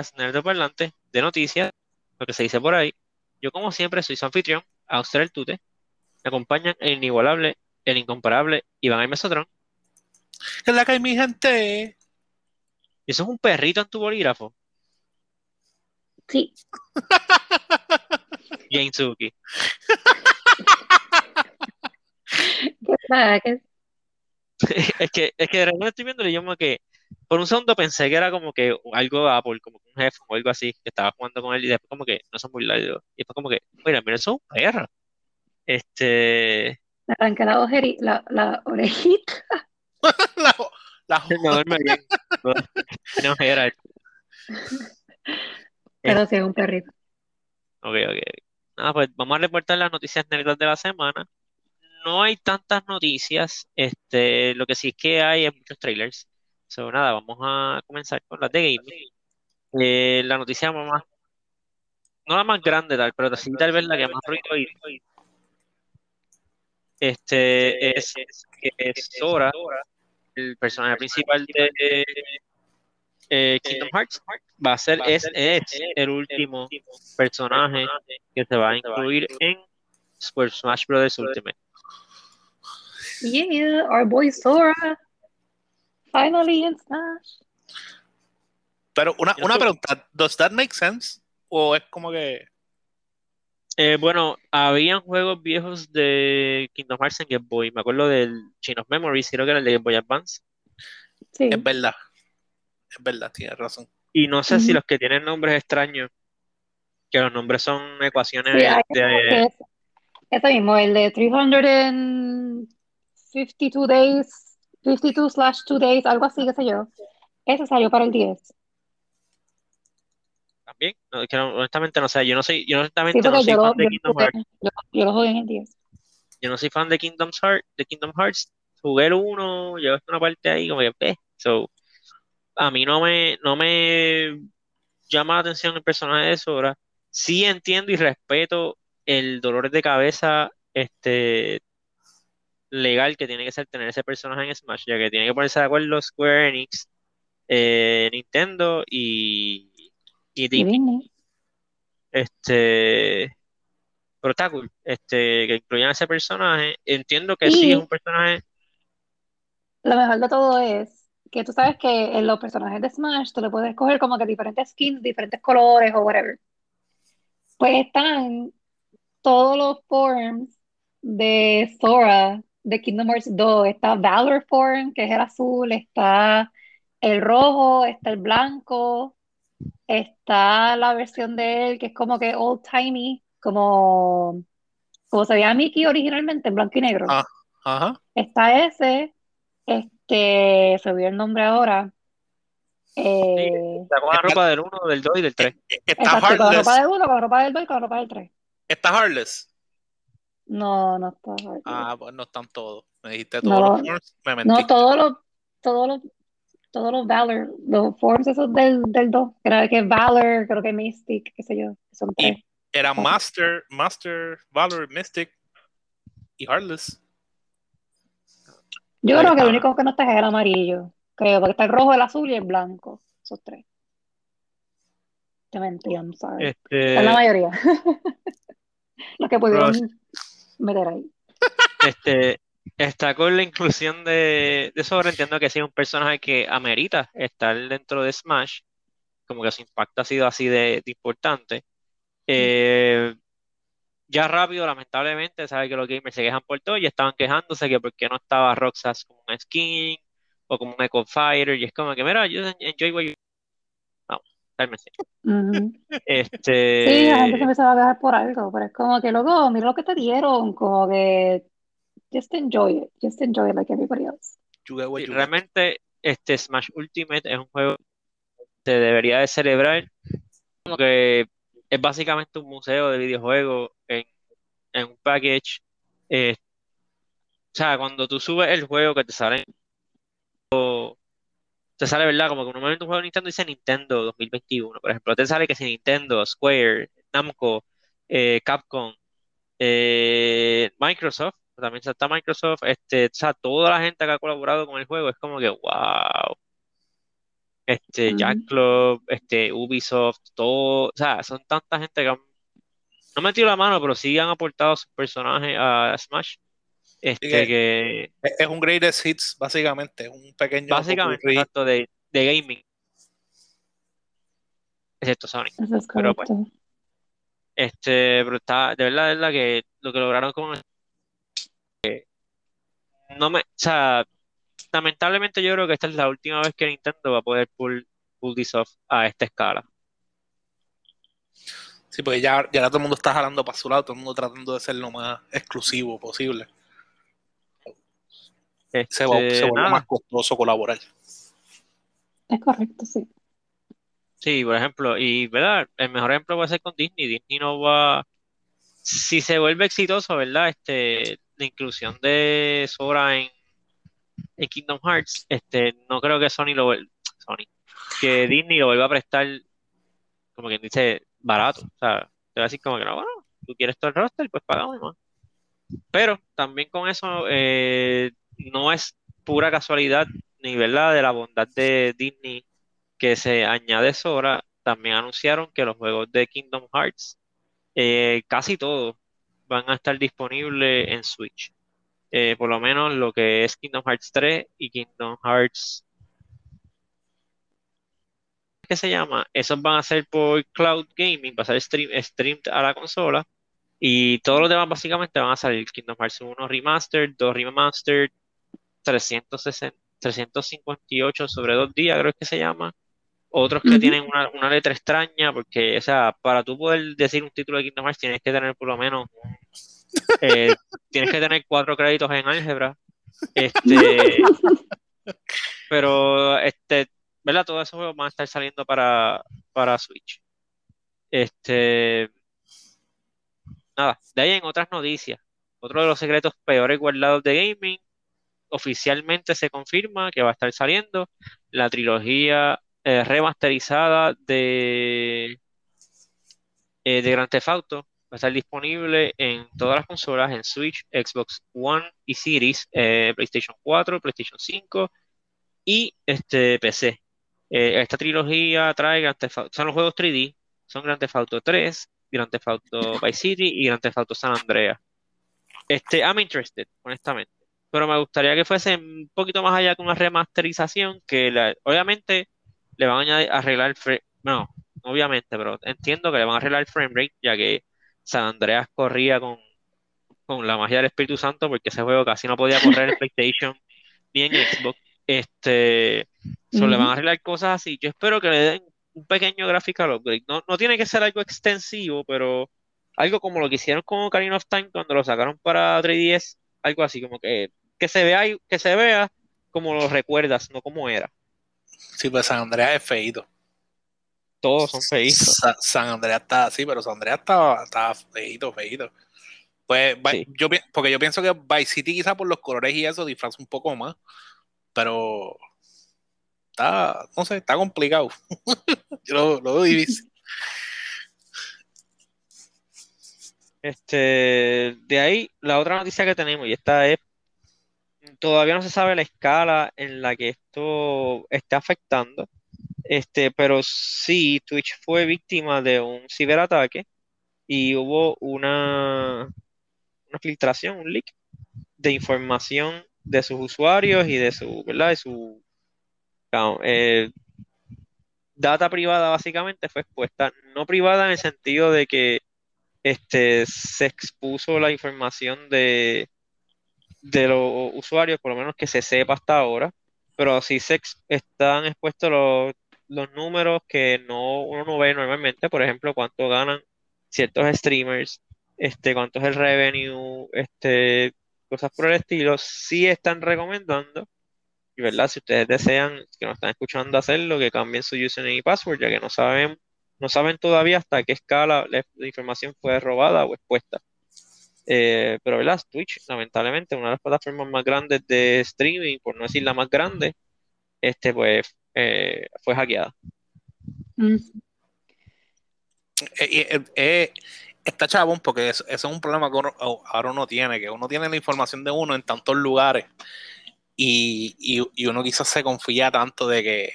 podcast Nerd Parlante de noticias, lo que se dice por ahí. Yo, como siempre, soy su anfitrión, Auster el Tute. Me acompañan el inigualable, el incomparable Iván el Mesotron. Es la que hay mi gente. ¿Y eso es un perrito en tu bolígrafo? Sí. Jane Suki. ¿Qué pasa? ¿Qué- Es que, es que de repente estoy viendo y yo como que por un segundo pensé que era como que algo de Apple, como un jefe o algo así, que estaba jugando con él y después como que no son muy largos. Y después como que, mira, mira, eso es un perro. Este, Me arranqué la, ojeri- la, la orejita. La, la- no duerme bien. No, era. Pero sí, es un perrito. Ok, ok. Nada, pues vamos a reportar las noticias negras de la semana. No hay tantas noticias, este, lo que sí es que hay es muchos trailers. So, nada, vamos a comenzar con las de gaming. Eh, la noticia más, no la más grande tal, pero sí tal vez la que más ruido hizo, este, es que Sora, el personaje principal de eh, Kingdom Hearts, va a ser, es, es el último personaje que se va a incluir en Super Smash Bros. Ultimate. Yeah, our boy Sora. Finally in Smash. Pero una, una pregunta, ¿does that make sense? ¿O es como que Eh, bueno, habían juegos viejos de Kingdom Hearts en Game Boy. Me acuerdo del Chain of Memories, creo que era el de Game Boy Advance. Sí. es verdad? Es verdad, tienes razón. Y no sé si los que tienen nombres extraños, que los nombres son ecuaciones Sí, de, es ese mismo, el de 352 days, 52 slash 2 days, algo así, qué sé yo. Ese salió para el 10. también. No, es que no- honestamente no sé, yo no soy, yo Sí, honestamente no soy yo lo, fan de Kingdom Hearts. yo, yo lo jugué en el 10. Yo no soy fan de Kingdom Hearts, de Kingdom Hearts. Jugué el 1, llevo hasta una parte ahí como que, eh, so, a mí no me, no me llama la atención el personaje de Sora. Sí entiendo y respeto el dolor de cabeza este legal que tiene que ser tener ese personaje en Smash, ya que tiene que ponerse de acuerdo Square Enix, eh, Nintendo y, y Disney. Este, pero está cool, este, que incluyan ese personaje. Entiendo que sí es un personaje. lo mejor de todo es que tú sabes que en los personajes de Smash tú le puedes escoger como que diferentes skins, diferentes colores o whatever. Pues están todos los forms de Sora de Kingdom Hearts 2. Está Valor Form, que es el azul, está el rojo, está el blanco, está la versión de él que es como que old timey, como, como se veía Mickey originalmente, en blanco y negro. Ah, ajá. Está ese, este, se olvidó el nombre ahora. Sí, Eh, está con la Está, ropa del 1, del 2 y del 3. está exacto, con la ropa Heartless. del 1, con la ropa del 2 y con la ropa del 3. Está Heartless. No, no está Heartless. Ah, pues no están todos. Me dijiste No, todos los lo- forms, me no, todos los, todos los, todos los Valor, los forms esos del, del 2, creo que es Valor, creo que Mystic, qué sé yo, son tres. Y era. Master, Master, Valor, Mystic y Heartless. Yo Ahí creo que el único que no está es el amarillo, creo, porque está el rojo, el azul y el blanco, esos tres. Te mentí, I'm sorry. Es la Este, mayoría. Los que pudieron meter ahí. este, está con la inclusión de, de Sora. Entiendo que sí es un personaje que amerita estar dentro de Smash. Como que su impacto ha sido así de, de importante. Eh, ya rápido, lamentablemente, sabe que los gamers se quejan por todo y estaban quejándose que por qué no estaba Roxas como un skin o como un Echo Fighter. Y es como que, mira, yo enjoy what you... Ujú. Sí, la gente se Este, empezaba a quejar por algo, pero es como que, loco, mira lo que te dieron, como que, just enjoy it, just enjoy it like everybody else. Sí, realmente, este Smash Ultimate es un juego que se debería de celebrar. Como que es básicamente un museo de videojuegos en, en un package. Eh, o sea, cuando tú subes el juego que te sale, te sale, ¿verdad? Como que normalmente un juego de Nintendo dice Nintendo 2021. Por ejemplo, te sale que si Nintendo, Square, Namco, eh, Capcom, eh, Microsoft, también está Microsoft, este, o sea, toda la gente que ha colaborado con el juego es como que, wow. este, Jack Ujú. Club, este, Ubisoft, todo, o sea, son tanta gente que han, no metido la mano, pero sí han aportado sus personajes a Smash, este, que- que Es es un greatest hits, básicamente. Es un pequeño. básicamente, exacto, de, de gaming, excepto Sonic. Eso es Pero, pues. Este, pero está, de verdad, de verdad que lo que lograron con no me, o sea, lamentablemente yo creo que esta es la última vez que Nintendo va a poder pull, pull this off a esta escala. Sí, porque ya, ya todo el mundo está jalando para su lado, todo el mundo tratando de ser lo más exclusivo posible. Este, se vuelve más costoso colaborar. Es correcto, sí. Sí, por ejemplo, y verdad, el mejor ejemplo va a ser con Disney. Disney no va, si se vuelve exitoso, ¿verdad? Este, la inclusión de Sora en, en Kingdom Hearts, este, no creo que Sony lo vuel- Sony, que Disney lo vuelva a prestar, como quien dice, barato. O sea, te va a decir como que no, bueno, tú quieres todo el roster, pues pagamos más. Pero también con eso, eh, no es pura casualidad, ni verdad, de la bondad de Disney que se añade Sora, también anunciaron que los juegos de Kingdom Hearts, eh, casi todos, van a estar disponibles en Switch. Eh, por lo menos lo que es Kingdom Hearts 3 y Kingdom Hearts. ¿Qué se llama? Esos van a ser por Cloud Gaming, va a ser stream, streamed a la consola. Y todos los demás básicamente van a salir Kingdom Hearts 1 Remastered, 2 Remastered, 360, 358 sobre dos días, creo que se llama. Otros que tienen una, una letra extraña, porque, o sea, para tú poder decir un título de Kingdom Hearts tienes que tener por lo menos, eh, tienes que tener cuatro créditos en álgebra. Este, pero, este, ¿verdad? Todos esos juegos van a estar saliendo para, para Switch. Este, nada, de ahí en otras noticias. Otro de los secretos peores guardados de gaming, oficialmente se confirma que va a estar saliendo la trilogía eh, remasterizada de, eh, de Grand Theft Auto. Va a estar disponible en todas las consolas, en Switch, Xbox One y Series, eh, PlayStation 4, PlayStation 5 y este PC. Eh, esta trilogía trae Grand Theft son los juegos 3D, son Grand Theft Auto 3, Grand Theft Auto Vice City y Grand Theft Auto San Andreas. Este, I'm interested, honestamente. Pero me gustaría que fuese un poquito más allá que una remasterización, que la- obviamente le van a añadir- arreglar el frame, no, obviamente, pero entiendo que le van a arreglar el frame rate, ya que San Andreas corría con, con la magia del Espíritu Santo, porque ese juego casi no podía correr en PlayStation ni en Xbox. Este, solo le van a arreglar cosas así. Yo espero que le den un pequeño graphical upgrade. No, no tiene que ser algo extensivo, pero algo como lo que hicieron con Ocarina of Time cuando lo sacaron para 3DS, algo así, como que, que se vea, que se vea como lo recuerdas, no como era. Sí, pues San Andreas es feíto. Todos son feitos. Sa- San Andreas está así, pero San Andreas estaba, estaba feíto, feíto. Pues, Sí. yo, porque yo pienso que Vice City quizá por los colores y eso disfraza un poco más, pero está, no sé, está complicado. yo lo, lo veo difícil. Este, de ahí, la otra noticia que tenemos, y esta es, todavía no se sabe la escala en la que esto está afectando, este, pero sí, Twitch fue víctima de un ciberataque y hubo una, una filtración, un leak de información de sus usuarios y de su, ¿verdad? De su eh, data privada básicamente fue expuesta, no privada en el sentido de que este, se expuso la información de, de los usuarios, por lo menos que se sepa hasta ahora, pero sí se están expuestos los, los números que no, uno no ve normalmente, por ejemplo, cuánto ganan ciertos streamers, este, cuánto es el revenue, este, cosas por el estilo, sí están recomendando, y verdad, si ustedes desean, que nos están escuchando hacerlo, que cambien su username y password, ya que no saben, no saben todavía hasta qué escala la, la información fue robada o expuesta. Eh, pero verdad, Twitch, lamentablemente, una de las plataformas más grandes de streaming, por no decir la más grande, este pues eh, fue hackeada. Mm. Eh, está chabón porque eso, es un problema que uno, ahora uno tiene, que uno tiene la información de uno en tantos lugares Y, uno quizás se confía tanto de que,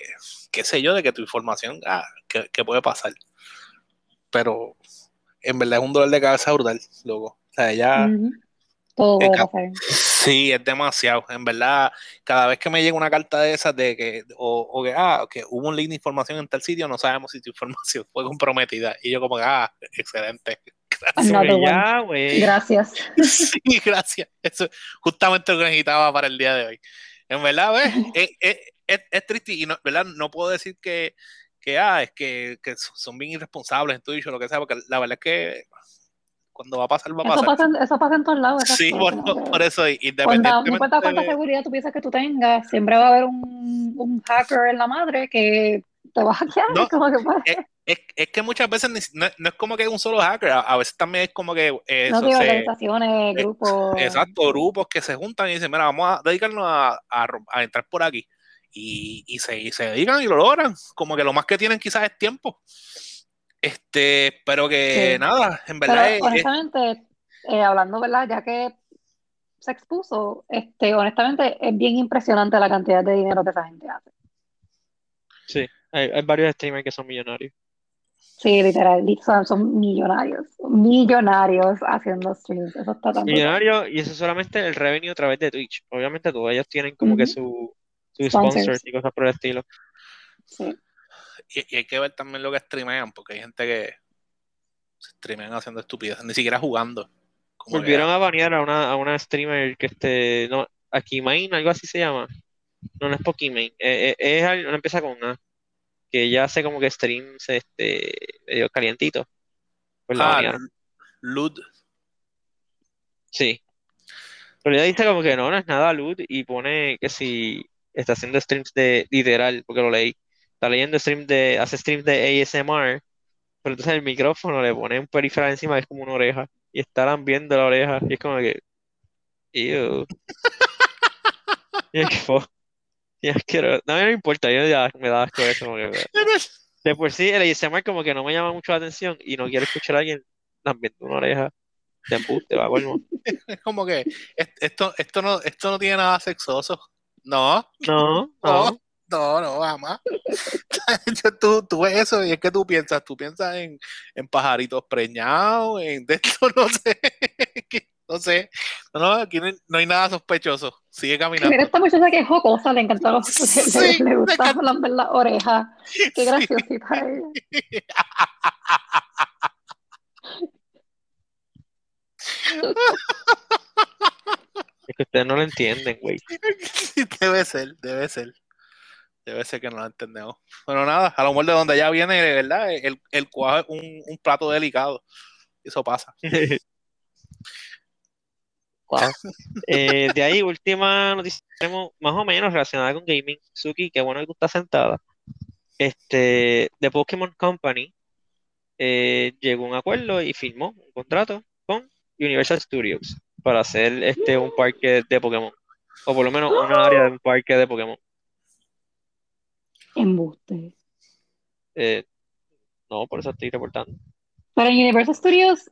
qué sé yo, de que tu información, ah, que puede pasar. Pero en verdad es un dolor de cabeza brutal, loco. O sea. Todo Es puede ca- pasar. Sí, es demasiado. En verdad, cada vez que me llega una carta de esas de que, o, o que, ah, que hubo un link de información en tal sitio, no sabemos si tu información fue comprometida. Y yo como que, ah, excelente. Gracias. Pues ya. Gracias. Sí, gracias. Eso es justamente lo que necesitaba para el día de hoy. En verdad, ¿ves? es, es- es- es triste y no, ¿verdad? no puedo decir que, que, ah, es que, que son bien irresponsables en Twitch o lo que sea, porque la verdad es que cuando va a pasar, va a Eso pasar. pasa, en- eso pasa en todos lados. Sí, por, que- por eso, Cuando, no independientemente importa cuánta de- seguridad tú piensas que tú tengas, siempre va a haber un, un hacker en la madre que te va a hackear. No, como que es, es que muchas veces no, no es como que un solo hacker, a, a veces también es como que eh, no digo se- organizaciones, eh, grupos. exacto, grupos que se juntan y dicen, mira, vamos a dedicarnos a, a entrar por aquí. Y, y se, y se dedican y lo logran. Como que lo más que tienen quizás es tiempo. Este, pero que Sí. nada, en verdad es- es- honestamente, eh, hablando, ¿verdad? Ya que se expuso, este, honestamente, es bien impresionante la cantidad de dinero que esa gente hace. Sí, hay, hay varios streamers que son millonarios. Sí, literal, li- son, son millonarios, millonarios haciendo streams. Eso está tan. Millonarios, y eso es solamente el revenue a través de Twitch. Obviamente todos ellos tienen como que su, Sponsors. sponsors y cosas por el estilo. Sí. Y, y hay que ver también lo que streamean, porque hay gente que se streamean haciendo estupideces, ni siquiera jugando. Volvieron a banear a una, a una streamer que este, no, Akimain, algo así se llama. No, no es Pokimain, eh, eh, es, al- no empieza con una, que ella hace como que streams este, medio calientitos. Pues la ah, banearon. Lud, Sí. Pero ella dice como que no, no es nada lud y pone que si está haciendo streams de literal, porque lo leí. Está leyendo streams de, hace streams de ASMR, pero entonces el micrófono le pone un periferal encima es como una oreja y está viendo la oreja y es como que ew. Y es que y es que no, me importa, yo ya me da asco eso, como que de por sí el ASMR como que no me llama mucho la atención y no quiero escuchar a alguien lambiendo una oreja de embuste, va colmo. es como que es- esto, esto, no, esto no tiene nada sexoso. No, No, no. no, no, no, jamás. tú, tú ves eso y es que tú piensas, tú piensas en, en pajaritos preñados, en de esto, no sé, no sé, no, no, aquí no hay, no hay nada sospechoso, sigue caminando. Mira esta muchacha que es jocosa, le encantó los, Sí, le, gusta encanta. lamber las orejas. Qué Sí. graciosita ella. Es que ustedes no lo entienden, güey. Debe ser, debe ser. Debe ser que no lo entendemos. Bueno, nada, a lo mejor de donde ya viene, de verdad, el, el cuajo es un, plato delicado. Eso pasa. Eh, de ahí, última noticia tenemos más o menos relacionada con gaming. Suki, qué bueno que tú estás sentada. Este, The Pokémon Company eh, llegó a un acuerdo y firmó un contrato con Universal Studios para hacer este un parque de Pokémon. O por lo menos una área de un parque de Pokémon. Embuste. Eh, no, por eso estoy reportando. Pero en Universal Studios,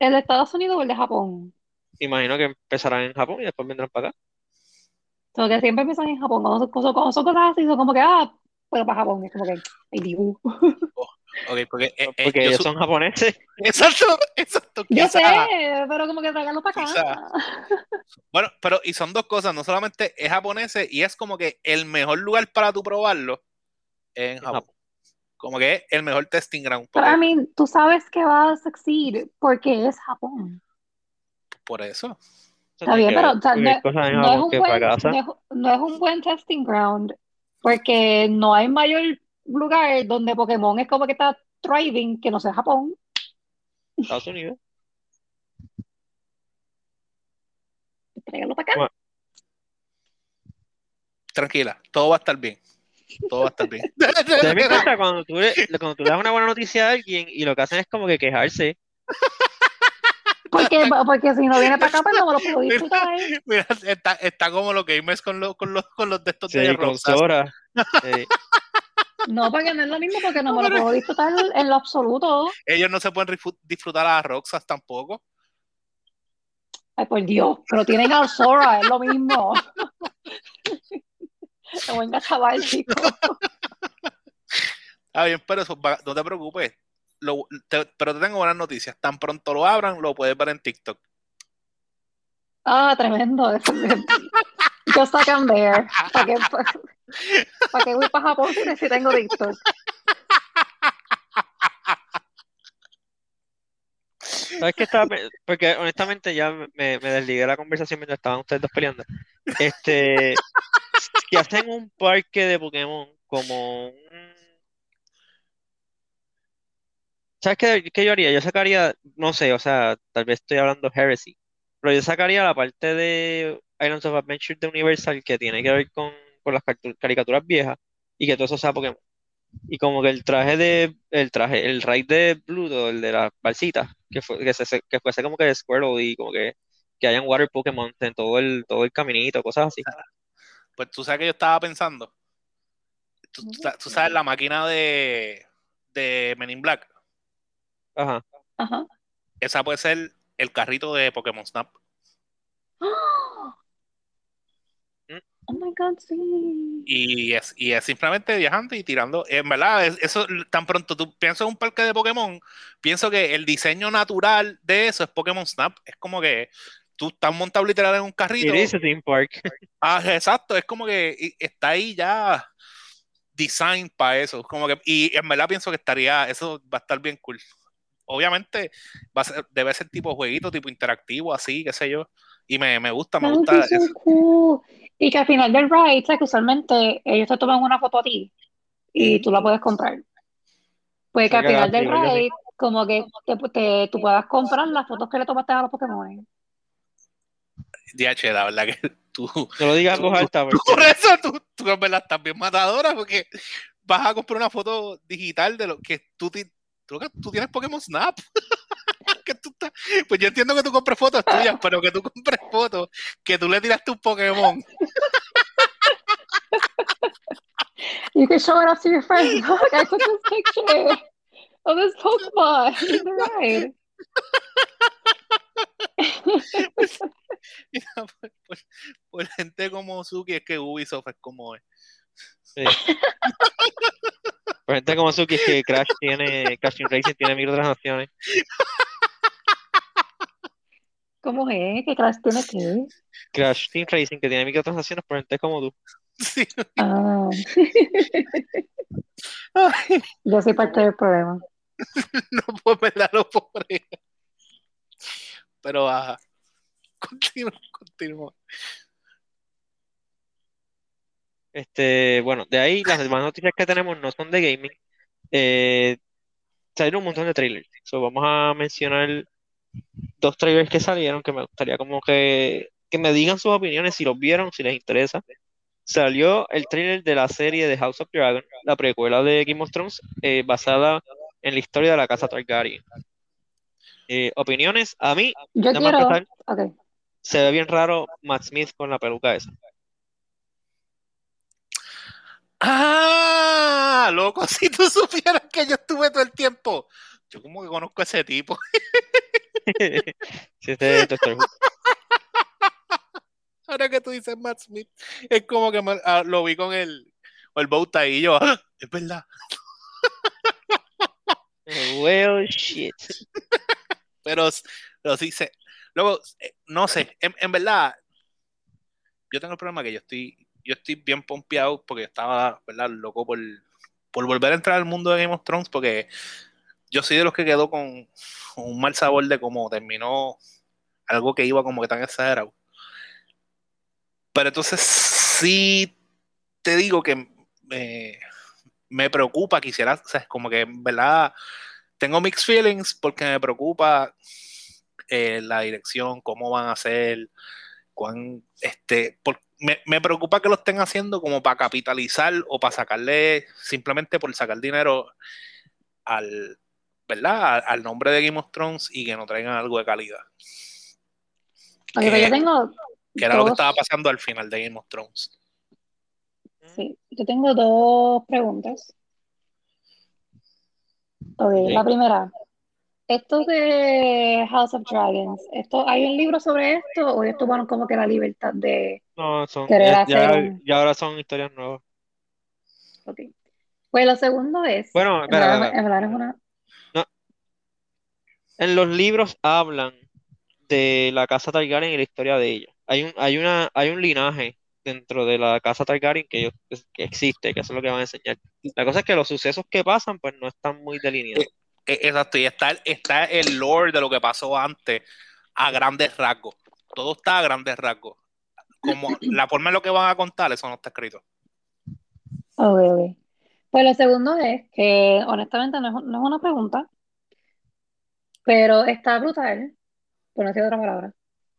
¿el de Estados Unidos o el de Japón? Imagino que empezarán en Japón y después vendrán para acá. O sea, que siempre empiezan en Japón. Cuando son, cosas- cuando son cosas así, son como que, ah, pero para Japón. Es como que, ay, dibu. Ok, porque, eh, eh, Porque ellos son japoneses. Exacto, exacto. Yo quizá- sé, pero como que tráigalo para acá. Bueno, pero y son dos cosas, no solamente es japonés y es como que el mejor lugar para tú probarlo es en Japón. Japón. Como que es el mejor testing ground. Pero, I mean, tú sabes que va a succeed porque es Japón. por eso. Está bien, pero o sea, no, es un buen, es, no es un buen testing ground porque no hay mayor lugar donde Pokémon es como que está thriving que no sea Japón. Estados Unidos. Tráigalo para acá. Bueno. Tranquila, todo va a estar bien. Todo va a estar bien. Cuenta cuando tú, le, cuando tú le das una buena noticia a alguien y lo que hacen es como que quejarse. Porque, porque si no viene para acá, pues no me lo puedo disfrutar. Mira, está, está como los gamers con los, con los, con los de estos de Sí, con rosas. Sora. Sí. No, porque no es lo mismo, porque no me lo puedo disfrutar en lo absoluto. Ellos no se pueden disfrutar a Roxas tampoco. Ay, por Dios, pero tienen a Sora, es lo mismo. Te voy a engachabar, chico. Ah, bien, pero eso, no te preocupes. Lo- te- pero te tengo buenas noticias. Tan pronto lo abran, lo puedes ver en TikTok. Ah, tremendo. Just like I'm there. ¿Para qué, para qué voy para Japón si tengo TikTok? ¿Sabes qué estaba Porque honestamente ya me, me desligué de la conversación mientras estaban ustedes dos peleando. Este, si hacen un parque de Pokémon como un... ¿Sabes qué, qué yo haría? Yo sacaría, no sé, o sea, tal vez estoy hablando heresy, pero yo sacaría la parte de Islands of Adventure de Universal que tiene que ver con, con las caricaturas viejas y que todo eso sea Pokémon. Y como que el traje de, el traje, el raid de Pluto, el de las balsitas, que fue, que se, que fuese como que de Squirtle y como que, que hayan water Pokémon en todo el, todo el caminito, cosas así. Pues tú sabes que yo estaba pensando. Tú, tú sabes la máquina de, de Men in Black. Ajá. Ajá. Esa puede ser el carrito de Pokémon Snap. Oh my God, sí. Y es, y es simplemente viajando y tirando. En verdad, es- eso tan pronto tú piensas en un parque de Pokémon, pienso que el diseño natural de eso es Pokémon Snap. Es como que tú estás montado literal en un carrito. It is a theme park. Ah, exacto, es como que está ahí ya design para eso. Como que, y en verdad pienso que estaría, eso va a estar bien cool. Obviamente va a ser, debe ser tipo jueguito, tipo interactivo, así, qué sé yo. Y me, me gusta, me gusta so eso. cool. Y que al final del ride, ¿sabes? que usualmente ellos te toman una foto a ti y tú la puedes comprar. Pues que al final del ride, como que te, te- tú puedas comprar las fotos que le tomaste a los Pokémon. DH, la verdad que tú, No lo digas voz alta, tú por eso tú, tú en verdad estás bien matadora, porque vas a comprar una foto digital de lo que tú, ti- tú, tú tienes Pokémon Snap. Que tú estás- pues yo entiendo que tú compres fotos tuyas, pero que tú compres fotos que tú le tiraste un Pokémon. You can show it off to your friends. Look, I took this picture of this Pokemon in the ride. Mira, por, por- por gente como Suki es que Ubisoft es como es. sí. Por gente como Suki, es que Crash tiene, Crash Racing tiene microtransacciones. ¿Cómo es? ¿Qué clase tiene que? Crash Team Racing que tiene microtransacciones por gente como tú. Sí. Ah, yo soy parte del problema. no puedo verdad lo pobre. Pero ajá. Continúa, continúa. Este, bueno, de ahí las demás noticias que tenemos no son de gaming. Eh, salieron un montón de trailers. So, vamos a mencionar dos trailers que salieron que me gustaría como que, que me digan sus opiniones, si los vieron, si les interesa. Salió el trailer de la serie de House of Dragon, la precuela de Game of Thrones, eh, basada en la historia de la casa Targaryen. Eh, opiniones, a mí, Yo nada más quiero. se ve bien raro Matt Smith con la peluca esa. Ah, loco, si tú supieras que yo estuve todo el tiempo. Yo como que conozco a ese tipo. Si este es Doctor Who. Ahora que tú dices Matt Smith, es como que me- ah, lo vi con el, el bow tie y yo, ¡ah! es verdad. Well, shit. Pero, pero sí sé. Luego, eh, no sé, en, en verdad, yo tengo el problema que yo estoy, yo estoy bien pompeado porque estaba, ¿verdad? Loco por, por volver a entrar al mundo de Game of Thrones porque yo soy de los que quedó con un mal sabor de cómo terminó algo que iba como que tan exagerado. Pero entonces sí te digo que eh, me preocupa, quisiera, o sea, es como que en verdad tengo mixed feelings porque me preocupa eh, la dirección, cómo van a hacer, cuán, este, me, me preocupa que lo estén haciendo como para capitalizar o para sacarle, simplemente por sacar dinero al, ¿verdad? Al, nombre de Game of Thrones y que no traigan algo de calidad, Ok, pero yo tengo que era lo que estaba pasando al final de Game of Thrones. Sí, yo tengo dos preguntas. Ok, Ok. la primera. Esto de House of Dragons, esto, ¿hay un libro sobre esto o ellos tomaron como que la libertad de No, son, querer ya, hacer ya- un... ya ahora son historias nuevas. ok. Pues lo segundo es, Bueno, en espera, espera. en verdad es una... En los libros hablan de la casa Targaryen y la historia de ella. Hay un, hay una, hay un linaje dentro de la casa Targaryen que, ellos- que existe, que eso es lo que van a enseñar. La cosa es que los sucesos que pasan, pues no están muy delineados. Eh, Exacto, y está, está el lore de lo que pasó antes a grandes rasgos. Todo está a grandes rasgos. Como la forma en lo que van a contar, eso no está escrito. Ok, ok. Pues lo segundo es que honestamente no es, no es una pregunta, pero está brutal, por no decir otra palabra,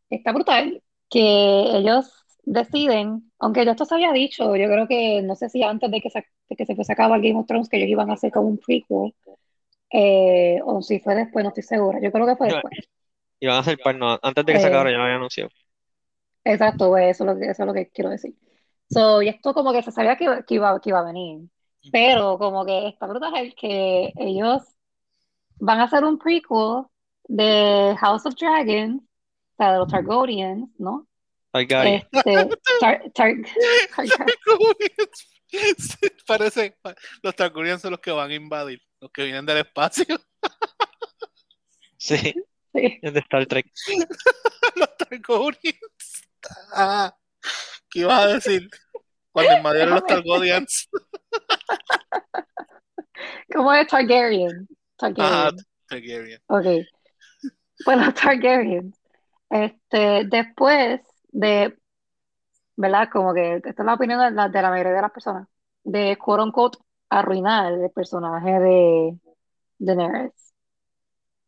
está brutal que ellos deciden, aunque ya esto se había dicho, yo creo que no sé si antes de que se, de que se fuese a acabar Game of Thrones, que ellos iban a hacer como un prequel, eh, o si fue después, no estoy segura, yo creo que fue después. Y van a hacer par, no, antes de que se Eh, acabara ya lo había anunciado. Exacto, pues eso es lo que, eso es lo que quiero decir. So, y esto como que se sabía que, que iba, que iba a venir, pero como que está brutal que ellos van a hacer un prequel de House of Dragons, o sea, de los Targaryens, ¿no? Targaryen. Este, Tar- Tar- Parece, los Targaryen son los que van a invadir, los que vienen del espacio. Sí, Sí. es de Star Trek. los Targaryens. Ah, ¿qué ibas a decir? Cuando invadieron los Targaryens. ¿Cómo es Targaryen? Ajá, Targaryen. Targaryen. Ok. Los Targaryens. Este, después de, ¿verdad? Como que esta es la opinión de la, de la mayoría de las personas, de quote unquote arruinar el personaje de Daenerys.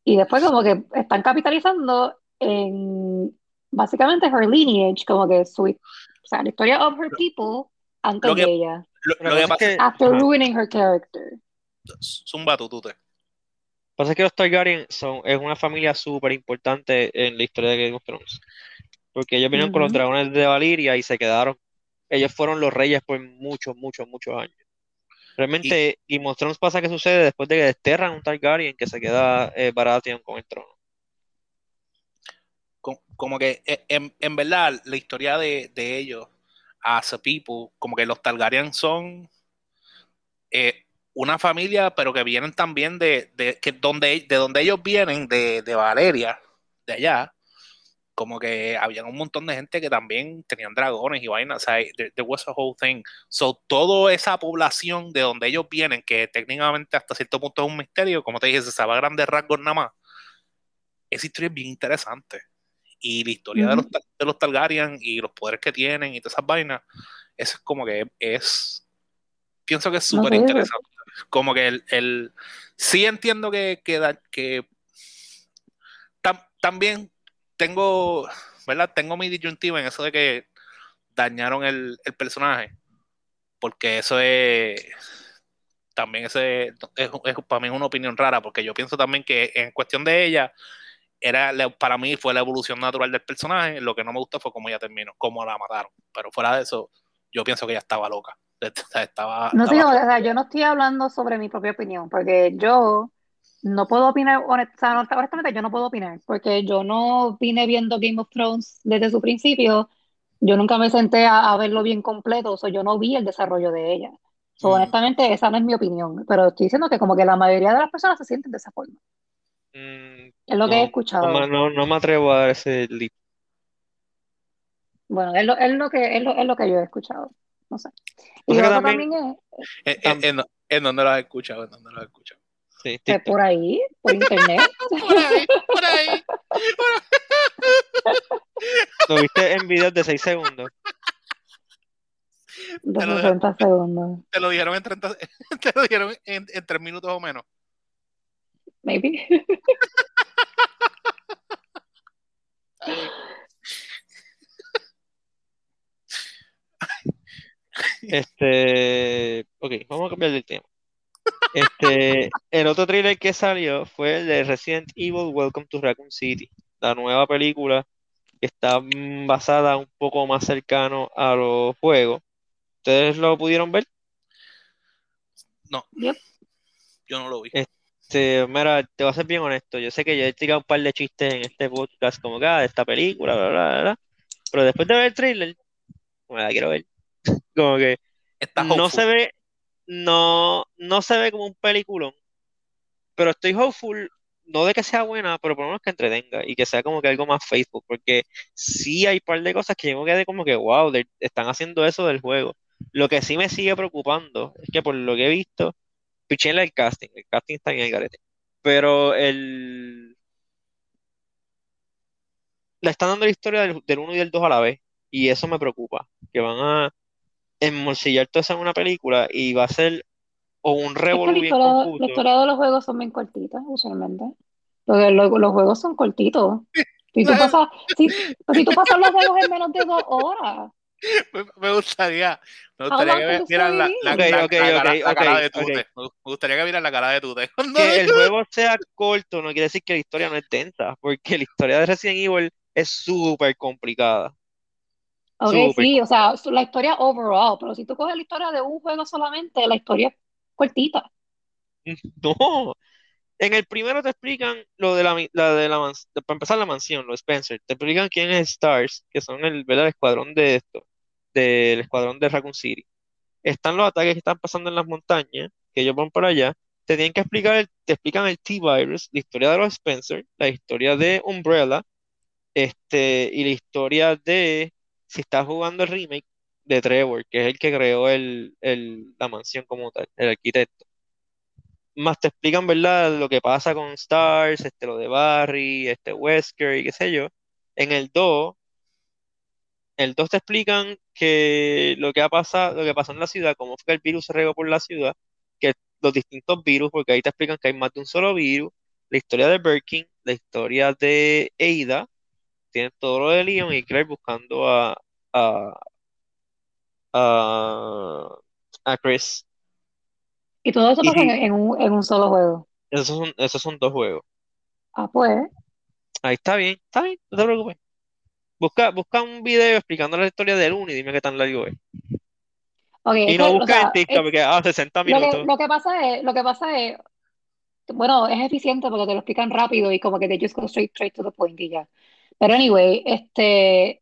Y después como que están capitalizando en básicamente her lineage, como que su, o sea, la historia of her people antes Lo que- de ella, Lo, La lo que cosa pasa es que, after ruining her character. Zumba tutute. Pasa que los Targaryen son, es una familia súper importante en la historia de Game of Thrones. Porque ellos vinieron con los dragones de Valyria y se quedaron. Ellos fueron los reyes por muchos, muchos, muchos años. Realmente, Game of Thrones pasa que sucede después de que desterran un Targaryen que se queda eh, Baratheon con el trono. Co- Como que eh, en, en verdad la historia de, de ellos, as a people, como que los Targaryen son eh, una familia, pero que vienen también de, de, que donde, de donde ellos vienen, de, de Valeria, de allá, como que había un montón de gente que también tenían dragones y vainas, o sea, there, there was a whole thing. So, toda esa población de donde ellos vienen, que técnicamente hasta cierto punto es un misterio, como te dije, se sabe a grandes rasgos nada más, esa historia es bien interesante. Y la historia de, los, de los Targaryen y los poderes que tienen y todas esas vainas, eso es como que es, pienso que es súper interesante. Como que el, el sí entiendo que, que, da- que tam- también tengo, ¿verdad? Tengo mi disyuntiva en eso de que dañaron el, el personaje, porque eso es, también ese es, es- para mí es una opinión rara, porque yo pienso también que en cuestión de ella, era para mí fue la evolución natural del personaje, lo que no me gustó fue cómo ella terminó, cómo la mataron, pero fuera de eso, yo pienso que ella estaba loca, estaba, No estaba o sea, yo no estoy hablando sobre mi propia opinión, porque yo no puedo opinar, honest- o sea, honest- honestamente yo no puedo opinar, porque yo no vine viendo Game of Thrones desde su principio, yo nunca me senté a, a verlo bien completo, o sea, yo no vi el desarrollo de ella. So, Mm. honestamente, esa no es mi opinión, pero estoy diciendo que como que la mayoría de las personas se sienten de esa forma. Mm, Es lo que he no, escuchado. no, no me atrevo a dar ese leap. Bueno, es lo, es lo que, es lo, es lo que yo he escuchado. No sé. Y otro también, también es, ¿En, en, en, en dónde lo has escuchado? ¿En dónde lo has escuchado? sí, por ahí, por internet. Por ahí, por ahí. Lo viste en videos de 6 segundos. De Te lo- 60 segundos, Te lo dijeron en 30, te lo dijeron en, en 3 minutos o menos. maybe. Este, ok, vamos a cambiar de tema. Este, el otro thriller que salió fue el de Resident Evil Welcome to Raccoon City, la nueva película que está mm, basada un poco más cercano a los juegos. ¿Ustedes lo pudieron ver? No, Yep. yo no lo vi. Este, mira, te voy a ser bien honesto. Yo sé que yo he tirado un par de chistes en este podcast, como que ah, de esta película, bla, bla, bla, bla. Pero después de ver el trailer, me la quiero ver. Como que Está no hopeful. se ve, no, no se ve como un peliculón, pero estoy hopeful, no de que sea buena, pero por lo menos que entretenga y que sea como que algo más Facebook, porque sí hay un par de cosas que yo me quedé como que, wow, de- están haciendo eso del juego. Lo que sí me sigue preocupando es que por lo que he visto, pichenle el casting, el casting está bien el garete, pero el, le están dando la historia del, del 1 y del 2 a la vez, y eso me preocupa, que van a embolsillar todo eso en una película y va a ser o un Es que revolú la bien historia, la confuso. historia de los juegos son bien cortitas, usualmente. Porque los, los juegos son cortitos. Si tú pasas, si, si tú pasas los juegos en menos de dos horas, Me, gustaría, me gustaría que vieran la, la, be? la- Ok, la ok, cara, la de. Tute. Me gustaría que vieran la cara de Tute. Que el juego sea corto no quiere decir que la historia no es densa, porque la historia de Resident Evil es súper complicada. Ok, sí, o sea, la historia overall, pero si tú coges la historia de un juego solamente, la historia es cortita. No, en el primero te explican lo de la, de la de- para empezar la mansión, los Spencer, te explican quién es Stars, que son el, ¿verdad? el escuadrón de esto, del escuadrón de Raccoon City. Están los ataques que están pasando en las montañas, que ellos van por allá. Te tienen que explicar, el- te explican el T-Virus, la historia de los Spencer, la historia de Umbrella, este, y la historia de si estás jugando el remake de Trevor, que es el que creó el, el- la mansión como tal, el arquitecto. Más te explican, ¿verdad? Lo que pasa con Stars, este, lo de Barry, este Wesker y qué sé yo. En el 2, el 2 te explican que lo que ha pasado, lo que pasó en la ciudad, cómo fue que el virus se regó por la ciudad, que los distintos virus, porque ahí te explican que hay más de un solo virus, la historia de Birkin, la historia de Ada, tienes todo lo de Leon y Claire buscando a, a, a, a Chris. Y todo eso Y- pasa en, un, en un solo juego. Esos son, esos son dos juegos. Ah, pues, Ahí está bien, está bien, no te preocupes. Busca, busca un video explicando la historia del 1 y dime qué tan largo es. Y no o busques en TikTok porque, ah, 60 lo que, minutos. lo que pasa es, lo que pasa es, bueno, es eficiente porque te lo explican rápido y como que they just go straight, straight to the point y ya. Pero anyway, este,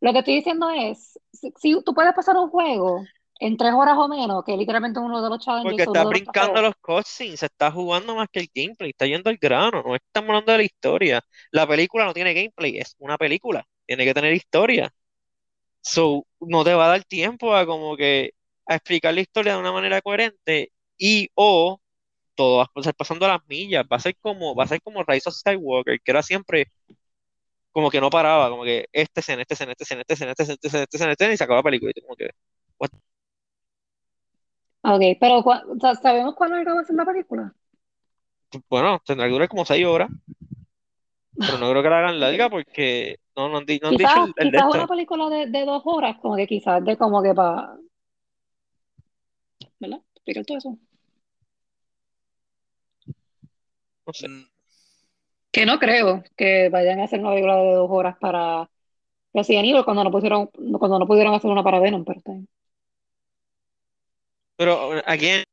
lo que estoy diciendo es, si, si tú puedes pasar un juego en tres horas o menos, que literalmente uno de los challenges, Porque los brincando los cutscenes, se está jugando más que el gameplay, está yendo al grano, no estamos hablando de la historia. La película no tiene gameplay, es una película, tiene que tener historia. So, no te va a dar tiempo a como que a explicar la historia de una manera coherente y o todo va a estar pasando a las millas, va a ser como, va a ser como Rise of Skywalker, que era siempre como que no paraba, como que este escena, este escena, este escena, este escena, este escena, este escena, este escena, este escena, y se acaba la película. Y como que, ok, pero cua- o sea, ¿sabemos cuándo va a ser la película? bueno, tendrá que durar como seis horas, pero no creo que la hagan larga porque no, no han, di- no han dicho Quizás, el, el quizás una película de, de dos horas, como que quizás de como que para, ¿verdad? Explicar todo eso. No sé. Que no creo que vayan a hacer una película de dos horas para Resident Evil cuando no pusieron, cuando no pudieron hacer una para Venom, pero está. Pero aquí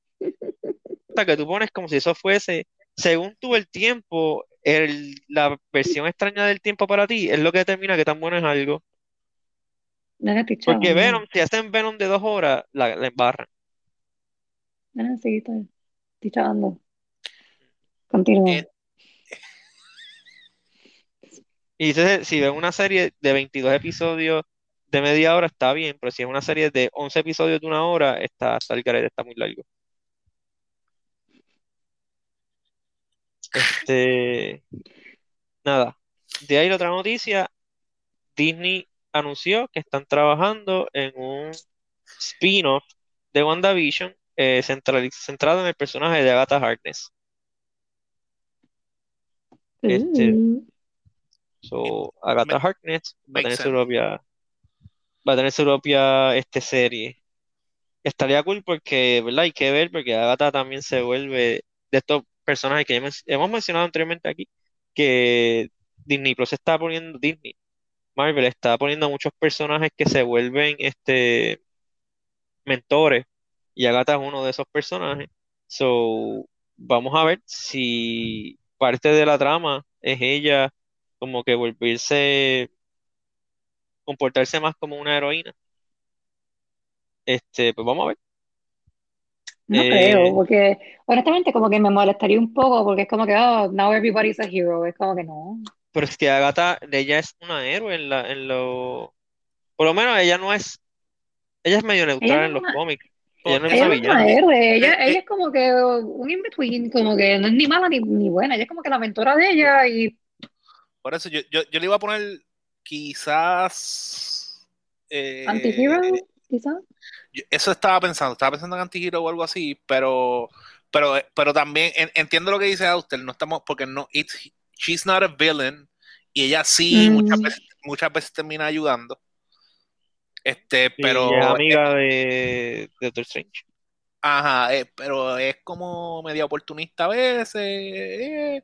que tú pones como si eso fuese, según tú el tiempo, el, la versión extraña del tiempo para ti es lo que determina qué tan bueno es algo. Nene, estoy Porque. Venom, si hacen Venom de dos horas, la, la embarran. Nene, sí, estoy, estoy. Continúa. Eh, Y entonces, si ven una serie de 22 episodios de media hora, está bien, pero si es una serie de 11 episodios de una hora, está, está el está muy largo. Este, nada. De ahí la otra noticia, Disney anunció que están trabajando en un spin-off de WandaVision eh, centrado en el personaje de Agatha Harkness. este- Uh, So, Agatha Harkness va a tener su propia, va a tener su propia este, serie. Estaría cool porque, ¿verdad? Hay que ver porque Agatha también se vuelve de estos personajes que men- hemos mencionado anteriormente aquí, que Disney Plus está poniendo, Disney, Marvel está poniendo muchos personajes que se vuelven este mentores y Agatha es uno de esos personajes. So, vamos a ver si parte de la trama es ella como que volverse, comportarse más como una heroína. Este, pues vamos a ver. No Eh, creo, porque honestamente como que me molestaría un poco porque es como que, oh, now everybody's a hero. Es como que no. pero es que Agatha, ella es una héroe en la, en lo, por lo menos ella no es, ella es medio neutral Ella en los una- cómics. Ella no es Ella una no es una villana. héroe, ella, Eh, ella es como que un in-between, como que no es ni mala ni, ni buena, ella es como que la mentora de ella y Por eso yo, yo, yo le iba a poner quizás. eh, anti-hero, quizás. eso estaba pensando, estaba pensando en Antihero o algo así, pero, pero, pero también en- entiendo lo que dice Auster, no estamos, porque no, it's, she's not a villain, y ella sí Mm. muchas veces, muchas veces termina ayudando. Este, pero ella es amiga de, de Doctor Strange. Ajá, eh, pero es como media oportunista a veces. eh.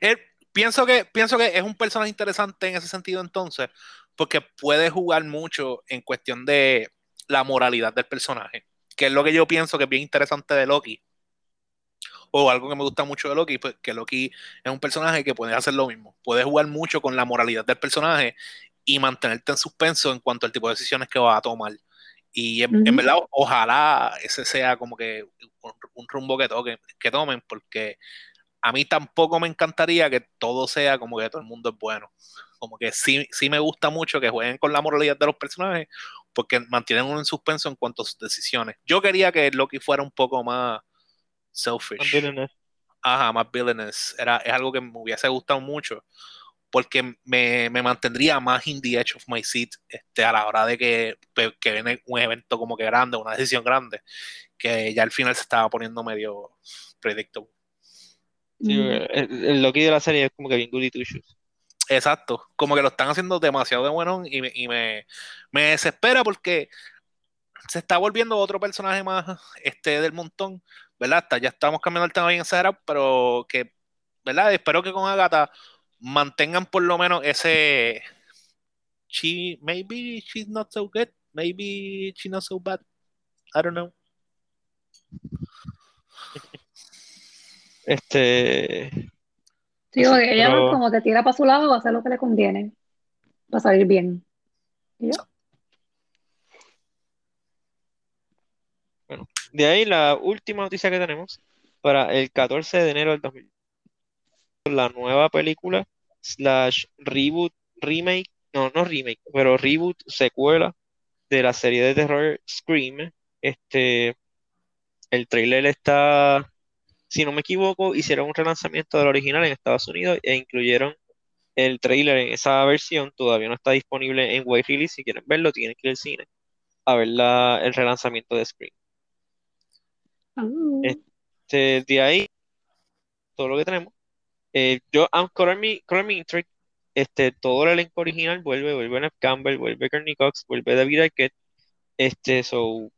Eh, pienso que, pienso que es un personaje interesante en ese sentido entonces, porque puede jugar mucho en cuestión de la moralidad del personaje, que es lo que yo pienso que es bien interesante de Loki. O algo que me gusta mucho de Loki, pues que Loki es un personaje que puede hacer lo mismo. Puede jugar mucho con la moralidad del personaje y mantenerte en suspenso en cuanto al tipo de decisiones que va a tomar. Y en, verdad, ojalá ese sea como que un, un rumbo que, toquen, que tomen, porque a mí tampoco me encantaría que todo sea como que todo el mundo es bueno. Como que sí, sí me gusta mucho que jueguen con la moralidad de los personajes, porque mantienen uno en suspenso en cuanto a sus decisiones. Yo quería que Loki fuera un poco más selfish. Más villainous. Ajá, más villainous. Era, es algo que me hubiese gustado mucho, porque me, me mantendría más in the edge of my seat este, a la hora de que, que viene un evento como que grande, una decisión grande, que ya al final se estaba poniendo medio predictable. Sí, el, el Loki de la serie es como que bien goody two shoes. Exacto, como que lo están haciendo demasiado de bueno y, me, y me, me desespera porque se está volviendo otro personaje más este del montón, ¿verdad? Hasta ya estamos cambiando el tema bien exagerado, pero que, ¿verdad? Espero que con Agatha mantengan por lo menos ese she maybe she's not so good, maybe she's not so bad. I don't know. Este, Sí, porque ella pero- como que tira para su lado va a hacer lo que le conviene para salir bien. ¿Y ya? de ahí la última noticia que tenemos para el 14 de enero del 2000. La nueva película slash reboot, remake, no, no remake, pero reboot, secuela de la serie de terror Scream. Este, el trailer está, si no me equivoco, hicieron un relanzamiento del original en Estados Unidos e incluyeron el trailer en esa versión. Todavía no está disponible en wide release. Si quieren verlo, tienen que ir al cine a ver la- el relanzamiento de Scream. Ah. Este, de ahí, todo lo que tenemos. Eh, yo, Me, Color Me Intrigued, este, todo el elenco original vuelve, vuelve Neve Campbell, vuelve Courtney Cox, vuelve David Arquette, este, so,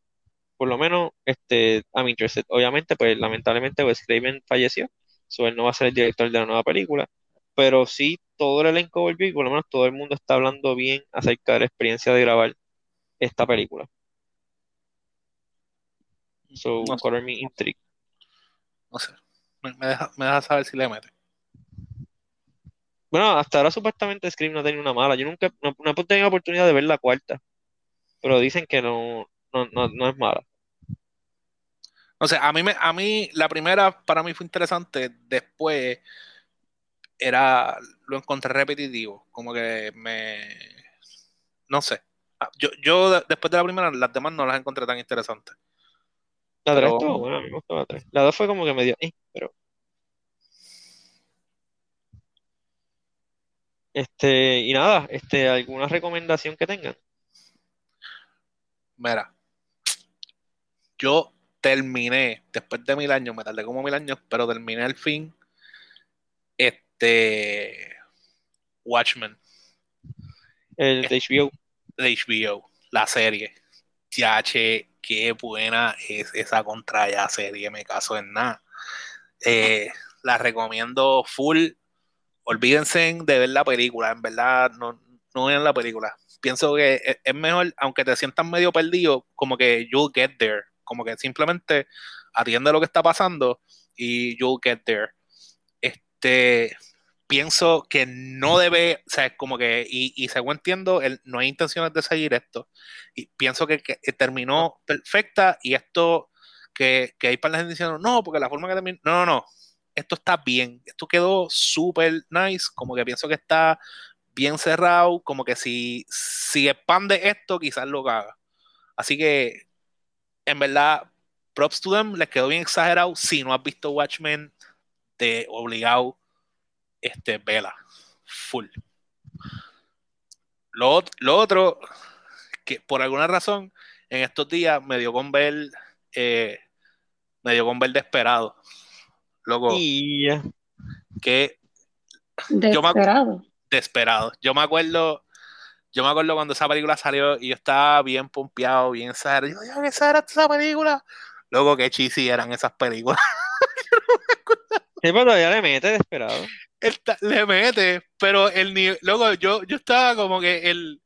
por lo menos, este, I'm interested. Obviamente, pues, lamentablemente, Wes Craven falleció, so, él no va a ser el director de la nueva película, pero sí, todo el elenco volvió y por lo menos todo el mundo está hablando bien acerca de la experiencia de grabar esta película. So, No sé. Me Intrigued. No sé. Me, me deja, me deja saber si le mete. Bueno, hasta ahora supuestamente Scream no tenía una mala. Yo nunca no, no he tenido la oportunidad de ver la cuarta, pero dicen que no, no, no, no es mala. O sea, a mí, me, a mí la primera para mí fue interesante, después era, lo encontré repetitivo, como que me, no sé. Ah, Yo, yo de- después de la primera, las demás no las encontré tan interesantes. La 3 Pero- estuvo buena, a mí me gustó la 3. La 2 fue como que medio, eh, pero. Este, y nada, este, ¿alguna recomendación que tengan? Mira, yo terminé, después de mil años, me tardé como mil años, pero terminé al fin, este, Watchmen. El de HBO. de HBO, la serie. Ya, che, qué buena es esa contra ya serie, me caso en nada. Eh, la recomiendo full. Olvídense de ver la película, en verdad, no, no vean la película. Pienso que es mejor, aunque te sientas medio perdido, como que you'll get there. Como que simplemente atiende lo que está pasando y you'll get there. Este, pienso que no debe, o sea, es como que, y, y según entiendo, él, no hay intenciones de seguir esto. Y pienso que, que terminó perfecta y esto, que, que hay para la gente diciendo, no, porque la forma que terminó, no, no, no, esto está bien, esto quedó súper nice, como que pienso que está bien cerrado, como que si, si expande esto, quizás lo haga. Así que, en verdad, props to them, les quedó bien exagerado. Si no has visto Watchmen, te obligado, este, vela, full. Lo, lo otro, que por alguna razón, en estos días me dio con ver, eh, me dio con ver desesperado. Loco, ya. que Yo me desesperado. Yo me acuerdo, yo me acuerdo cuando esa película salió y yo estaba bien pompeado, bien exagerado. Yo, "Ya, qué exagerada esa película. Luego, qué cheesy eran esas películas. Sí, pero todavía le mete desesperado. Le mete, pero el nivel, luego yo, yo estaba como que el,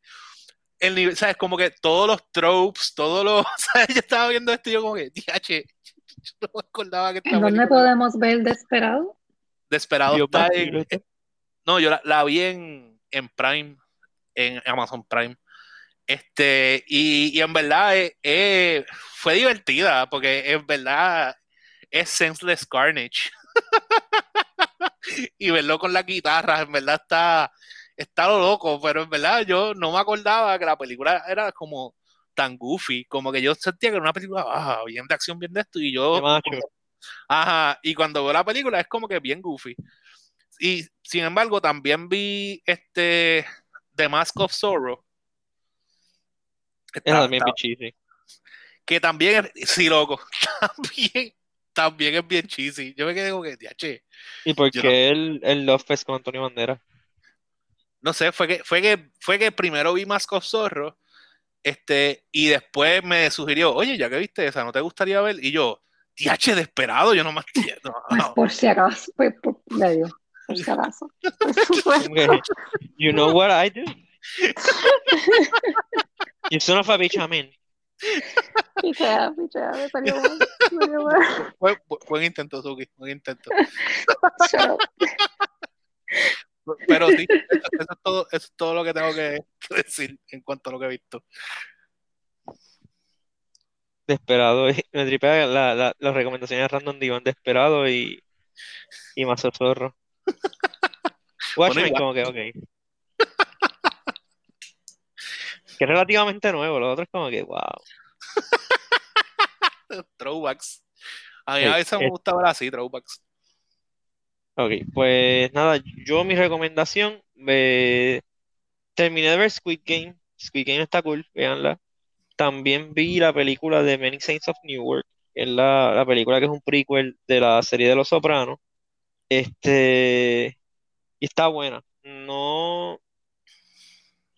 el nivel, ¿sabes? Como que todos los tropes, todos los, ¿sabes? Yo estaba viendo esto y yo como que, diache, yo no me acordaba que esta ¿En dónde película podemos ver Desperado? Desesperado Dios está en- esto- No, yo la, la vi en, en Prime, en Amazon Prime. Este, y, y en verdad eh, eh, fue divertida, porque en verdad es senseless carnage. y verlo con la guitarra, en verdad está, está lo loco, pero en verdad yo no me acordaba que la película era como tan goofy, como que yo sentía que era una película ah, bien de acción, bien de esto, y yo. Ajá, y cuando veo la película es como que bien goofy. Y sin embargo, también vi este The Mask of Zorro. Está- también está- es cheesy. que también es, sí, loco, también, también es bien cheesy. Yo me quedé como que, che, ¿Y por qué el, el Love Fest con Antonio Banderas? no sé, fue que, fue que, fue que primero vi Mask of Zorro, este, y después me sugirió, oye, ya que viste esa, ¿no te gustaría ver? Y yo, diache, desesperado, yo no me entiendo. Pues por si acaso, pues, por, le Como que, You know what I do? You son of a bitch, amen. Pichea, pichea, me salió mal, me salió mal. Buen, buen intento, Suki, buen intento. Pero sí, eso, eso es todo, eso es todo lo que tengo que, que decir en cuanto a lo que he visto. Desesperado. y Me tripea la, la, las recomendaciones random de Iván Desesperado y, y Mazo Zorro. Watchmen, como que, ok. Que es relativamente nuevo, lo otro es como que, wow. Throwbacks. A mí a veces me es- gusta ver así, throwbacks. Ok, pues nada, yo mi recomendación, eh, terminé de ver Squid Game. Squid Game está cool, véanla. También vi la película de Many Saints of Newark, que es la, la película que es un prequel de la serie de Los Sopranos. Este, y está buena. No,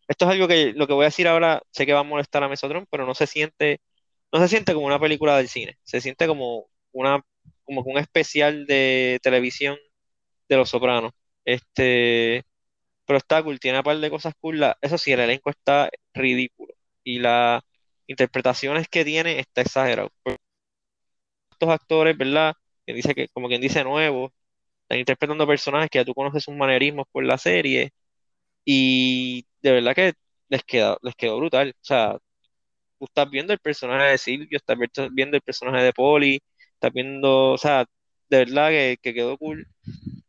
esto es algo que lo que voy a decir ahora, sé que va a molestar a Mesotron, pero no se siente, no se siente como una película del cine. Se siente como una, como que un especial de televisión de Los Sopranos. Este, pero está cool, tiene un par de cosas cool. La- eso sí, el elenco está ridículo. Y las interpretaciones que tiene está exagerado. Estos actores, ¿verdad? Quien dice que, como quien dice nuevos, están interpretando personajes que ya tú conoces sus manerismos por la serie. Y de verdad que les queda, les quedó brutal. O sea, tú estás viendo el personaje de Silvio, estás vi- viendo el personaje de Polly, estás viendo, o sea, de verdad que, que quedó cool.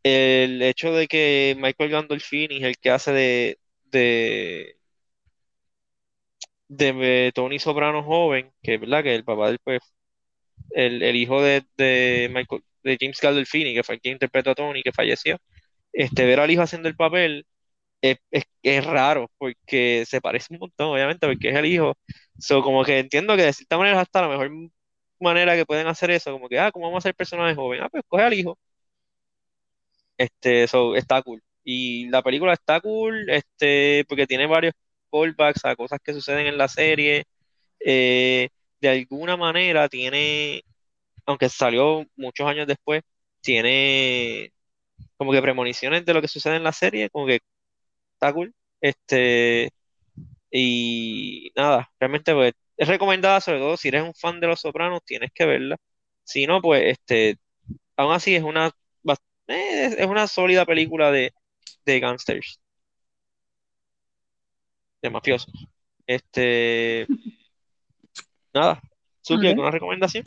El hecho de que Michael Gandolfini es el que hace de, de, de eh, Tony Soprano joven, que es verdad que el papá del pues, el, el hijo de, de Michael, de James Gandolfini, que fue el que interpretó a Tony, que falleció, este, ver al hijo haciendo el papel es, es, es raro, porque se parece un montón, obviamente, porque es el hijo. So, como que entiendo que de cierta manera hasta la mejor manera que pueden hacer eso, como que, ah, ¿cómo vamos a hacer personajes jóvenes? Ah, pues coge al hijo. Este, so, está cool. Y la película está cool, este, porque tiene varios callbacks a cosas que suceden en la serie. Eh, de alguna manera tiene, aunque salió muchos años después, tiene como que premoniciones de lo que sucede en la serie, como que está cool. Este, y nada, realmente pues, es recomendada, sobre todo si eres un fan de Los Sopranos, tienes que verla. Si no, pues, este, aún así es una, eh, es, una sólida película de, de gangsters, de mafiosos. Este, nada, Suki. ¿alguna recomendación?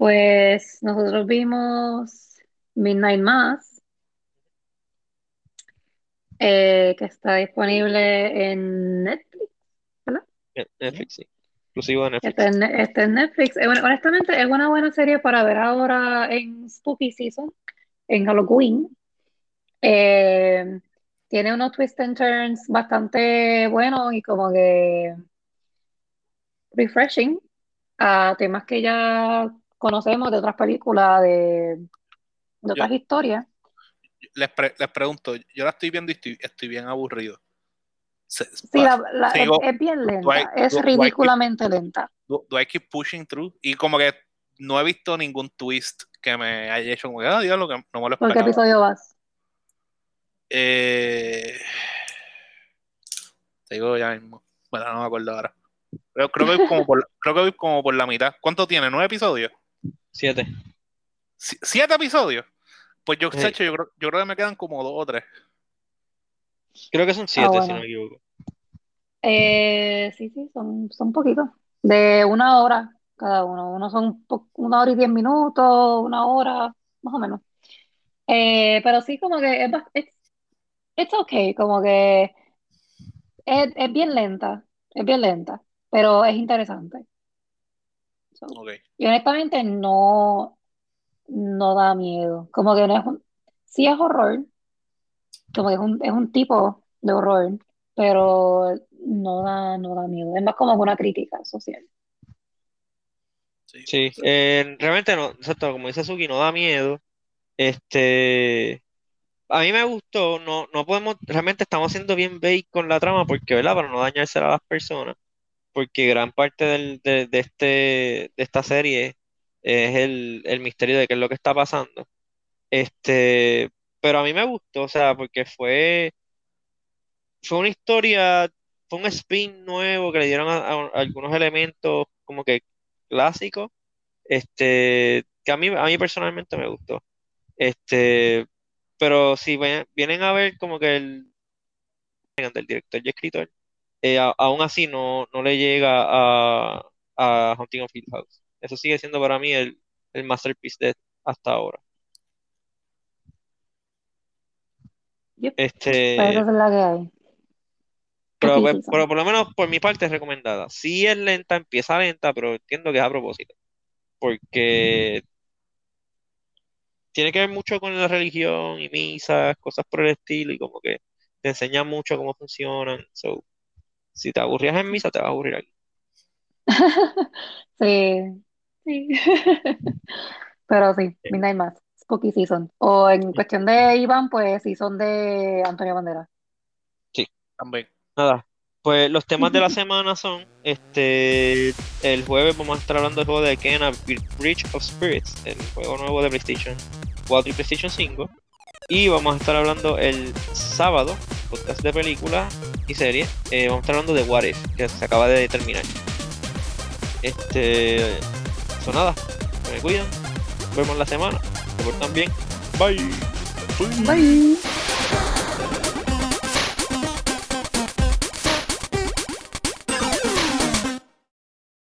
Pues nosotros vimos Midnight Mass, eh, que está disponible en Netflix, ¿verdad? Netflix, sí. Exclusivo de Netflix. Está en Netflix. Eh, bueno, honestamente, es una buena serie para ver ahora en Spooky Season, en Halloween. Eh, tiene unos twists and turns bastante buenos y como que refreshing a temas que ya conocemos de otras películas, de, de otras historias. Les, pre- les pregunto, yo la estoy viendo y estoy, estoy bien aburrido. Se- Sí, la- la- es, sigo- es bien do I- lenta, es do keep- ridículamente lenta. do, I keep pushing through? Y como que no he visto ningún twist que me haya hecho como que, ah, diablo, que no me lo ¿Por qué esperaba. episodio vas? Eh, te digo ya mismo. Bueno, no me acuerdo ahora. Pero creo que voy como por, creo que voy como por la mitad. ¿Cuánto tiene? ¿Nueve episodios? Siete. Si- ¿Siete episodios? Pues yo, Sí. Sacho, yo, creo, yo creo que me quedan como dos o tres. Creo que son siete, bueno. si no me equivoco. Eh, sí, sí, son, son poquitos. De una hora cada uno. Uno son una hora y diez minutos, una hora, más o menos. Eh, pero sí, como que es, bas- it's, it's okay, como que es, es bien lenta, es bien lenta, pero es interesante. So, y honestamente no, no da miedo. Como que no es un, sí es horror, como que es un, es un tipo de horror, pero no da, no da miedo. Es más como una crítica social. Sí. Sí, eh, realmente no, exacto, como dice Suki, no da miedo. Este, a mí me gustó, no, no podemos, realmente estamos haciendo bien bait con la trama porque, ¿verdad? Para no dañársela a las personas, porque gran parte del- de, de este, de esta serie es el, el misterio de qué es lo que está pasando. Este, pero a mí me gustó, o sea, porque fue, fue una historia, fue un spin nuevo que le dieron a, algunos elementos como que clásicos este, que a mí, a mí personalmente me gustó. Este, pero si vienen a ver como que el del director y escritor, eh, a- aún así no, no le llega a, a Haunting of Hill House. Eso sigue siendo para mí el, el masterpiece de hasta ahora. Yep. Este, Pues esa es la que hay. pero, Spooky pues, pero por lo menos por mi parte es recomendada. Si es lenta, empieza lenta, pero entiendo que es a propósito. Porque tiene que ver mucho con la religión y misas, cosas por el estilo, y como que te enseña mucho cómo funcionan. So, si te aburrías en misa, te vas a aburrir aquí. Sí, sí. Pero sí, Midnight Mass, Spooky Season. O en cuestión de Iván, pues Season de Antonio Banderas. También. Nada, pues los temas de la semana son, este, el jueves vamos a estar hablando del juego de Kena, Bridge of Spirits, el juego nuevo de PlayStation 4 y PlayStation 5. Y vamos a estar hablando el sábado, podcast de películas y series, eh, vamos a estar hablando de If, que se acaba de terminar. Este, eso nada, se me cuidan, nos vemos la semana, se portan bien, bye. Bye.